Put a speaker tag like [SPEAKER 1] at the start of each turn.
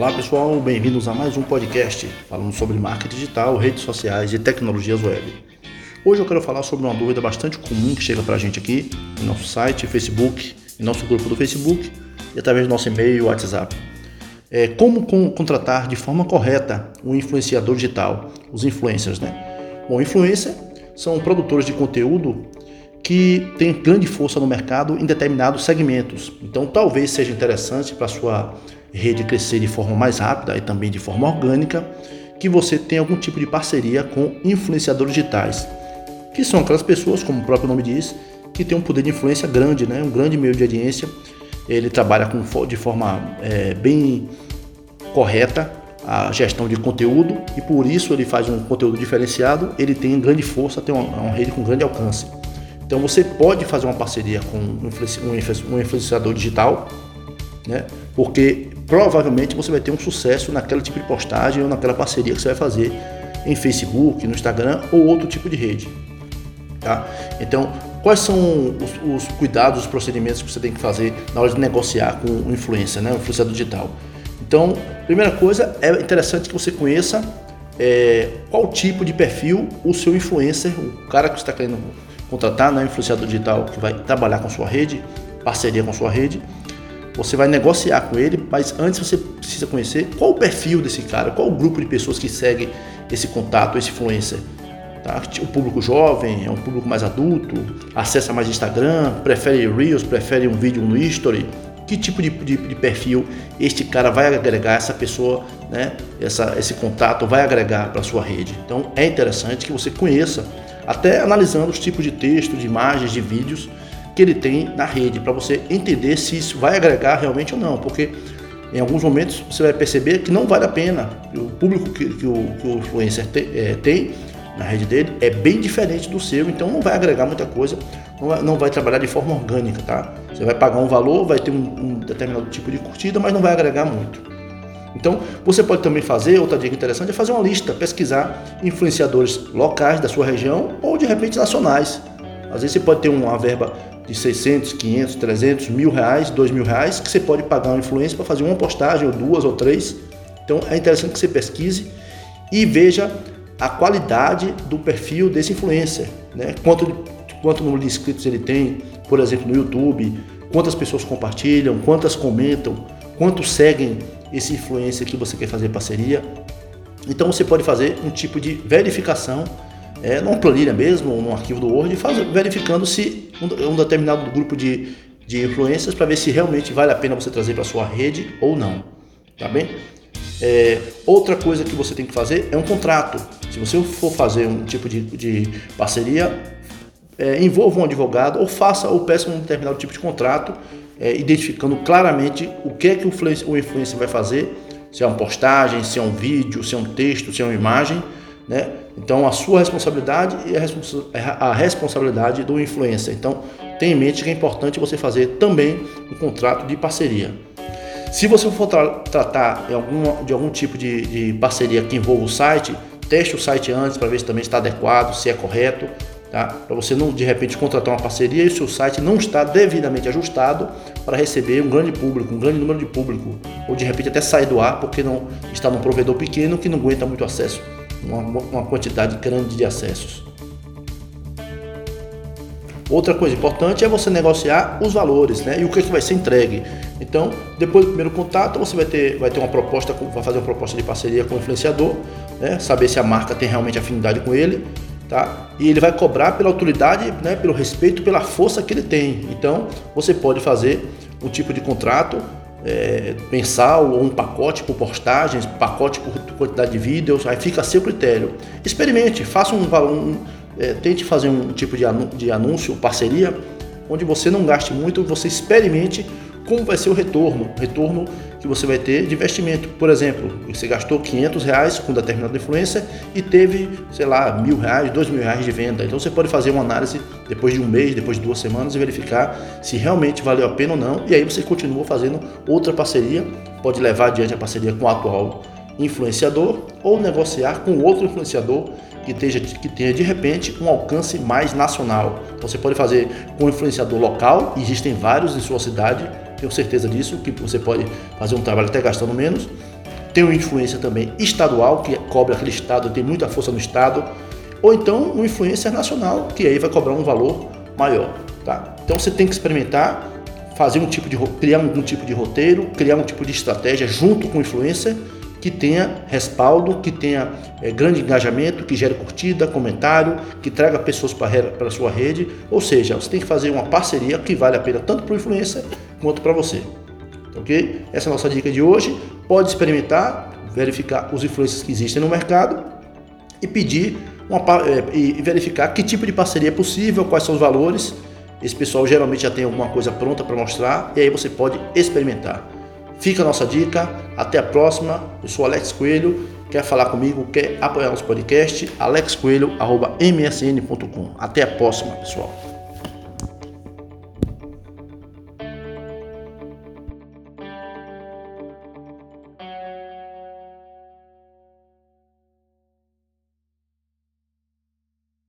[SPEAKER 1] Olá pessoal, bem-vindos a mais um podcast falando sobre marketing digital, redes sociais e tecnologias web. Hoje eu quero falar sobre uma dúvida bastante comum que chega para a gente aqui no nosso site, Facebook, em nosso grupo do Facebook e através do nosso e-mail e WhatsApp. É, como contratar de forma correta um influenciador digital, os influencers, né? Bom, influencer são produtores de conteúdo que têm grande força no mercado em determinados segmentos. Então, talvez seja interessante para sua rede crescer de forma mais rápida e também de forma orgânica, que você tenha algum tipo de parceria com influenciadores digitais, que são aquelas pessoas, como o próprio nome diz, que têm um poder de influência grande, né? um grande meio de audiência. Ele trabalha com, de forma é, bem correta a gestão de conteúdo e por isso ele faz um conteúdo diferenciado. Ele tem grande força, tem uma, uma rede com grande alcance. Então você pode fazer uma parceria com um influenciador digital, né? porque provavelmente você vai ter um sucesso naquele tipo de postagem ou naquela parceria que você vai fazer em Facebook, no Instagram ou outro tipo de rede. Tá? Então, quais são os, os, cuidados, os procedimentos que você tem que fazer na hora de negociar com o influencer, né, o influenciador digital? Então, primeira coisa, é interessante que você conheça é, qual tipo de perfil o seu influencer, o cara que você está querendo contratar, né, influenciador digital que vai trabalhar com sua rede, parceria com sua rede, você vai negociar com ele, mas antes você precisa conhecer qual o perfil desse cara, qual o grupo de pessoas que segue esse contato, esse influencer. Tá? O público jovem, é um público mais adulto, acessa mais Instagram, prefere Reels, prefere um vídeo no History. Que tipo de, de, de perfil este cara vai agregar, essa pessoa, né? essa, esse contato vai agregar para sua rede. Então é interessante que você conheça, até analisando os tipos de texto, de imagens, de vídeos que ele tem na rede, para você entender se isso vai agregar realmente ou não, porque em alguns momentos você vai perceber que não vale a pena. O público que, que, o, que o influencer te, é, tem na rede dele é bem diferente do seu, então não vai agregar muita coisa, não vai, não vai trabalhar de forma orgânica, tá? Você vai pagar um valor, vai ter um, um determinado tipo de curtida, mas não vai agregar muito. Então, você pode também fazer, outra dica interessante é fazer uma lista, pesquisar influenciadores locais da sua região ou de repente nacionais. Às vezes você pode ter uma verba de 600, 500, 300, mil reais, dois mil reais, que você pode pagar uma influência para fazer uma postagem, ou duas, ou três. Então é interessante que você pesquise e veja a qualidade do perfil desse influencer, né? Quanto, quanto número de inscritos ele tem, por exemplo, no YouTube, quantas pessoas compartilham, quantas comentam, quantos seguem esse influencer que você quer fazer parceria. Então você pode fazer um tipo de verificação é, numa planilha mesmo, num arquivo do Word, faz, verificando se um, um determinado grupo de, de influências para ver se realmente vale a pena você trazer para sua rede ou não. Tá bem? É, outra coisa que você tem que fazer é um contrato. Se você for fazer um tipo de, de parceria, é, envolva um advogado ou faça ou peça um determinado tipo de contrato, é, identificando claramente o que é que o influencer vai fazer, se é uma postagem, se é um vídeo, se é um texto, se é uma imagem, né? Então, a sua responsabilidade e a, responsa a responsabilidade do influencer. Então, tenha em mente que é importante você fazer também um contrato de parceria. Se você for tra tratar de algum, de algum tipo de, de parceria que envolva o site, teste o site antes para ver se também está adequado, se é correto, tá? Para você não de repente contratar uma parceria e o seu site não está devidamente ajustado para receber um grande público, um grande número de público, ou de repente até sair do ar porque não está num provedor pequeno que não aguenta muito acesso uma, uma quantidade grande de acessos. Outra coisa importante é você negociar os valores, né? E o que, que vai ser entregue. Então, depois do primeiro contato, você vai ter, vai ter uma proposta, vai fazer uma proposta de parceria com o influenciador, né? Saber se a marca tem realmente afinidade com ele, tá? E ele vai cobrar pela autoridade, né? Pelo respeito, pela força que ele tem. Então, você pode fazer um tipo de contrato é, mensal ou um pacote por postagens, pacote por quantidade de vídeos, aí fica a seu critério. Experimente, faça um, um é, tente fazer um tipo de anúncio, parceria, onde você não gaste muito, você experimente como vai ser o retorno, retorno que você vai ter de investimento. Por exemplo, você gastou 500 reais com determinada influência e teve, sei lá, mil reais, dois mil reais de venda. Então você pode fazer uma análise depois de um mês, depois de duas semanas e verificar se realmente valeu a pena ou não. E aí você continua fazendo outra parceria, pode levar adiante a parceria com o atual influenciador ou negociar com outro influenciador que, esteja, que tenha de repente um alcance mais nacional. Então, você pode fazer com um influenciador local, existem vários em sua cidade, tenho certeza disso, que você pode fazer um trabalho até gastando menos, Tem um influencer também estadual, que cobra aquele estado, tem muita força no estado. Ou então um influencer nacional, que aí vai cobrar um valor maior. Tá? Então você tem que experimentar, fazer um tipo de criar um, tipo de roteiro, criar um tipo de estratégia junto com o influencer que tenha respaldo, que tenha é, grande engajamento, que gere curtida, comentário, que traga pessoas para a sua rede. Ou seja, você tem que fazer uma parceria que vale a pena tanto para o influencer quanto para você. Ok? Essa é a nossa dica de hoje. Pode experimentar, verificar os influencers que existem no mercado e pedir uma, é, e verificar que tipo de parceria é possível, quais são os valores. Esse pessoal geralmente já tem alguma coisa pronta para mostrar e aí você pode experimentar. Fica a nossa dica. Até a próxima. Eu sou Alex Coelho. Quer falar comigo? Quer apoiar nosso podcast? alexcoelho.msn.com. Até a próxima, pessoal.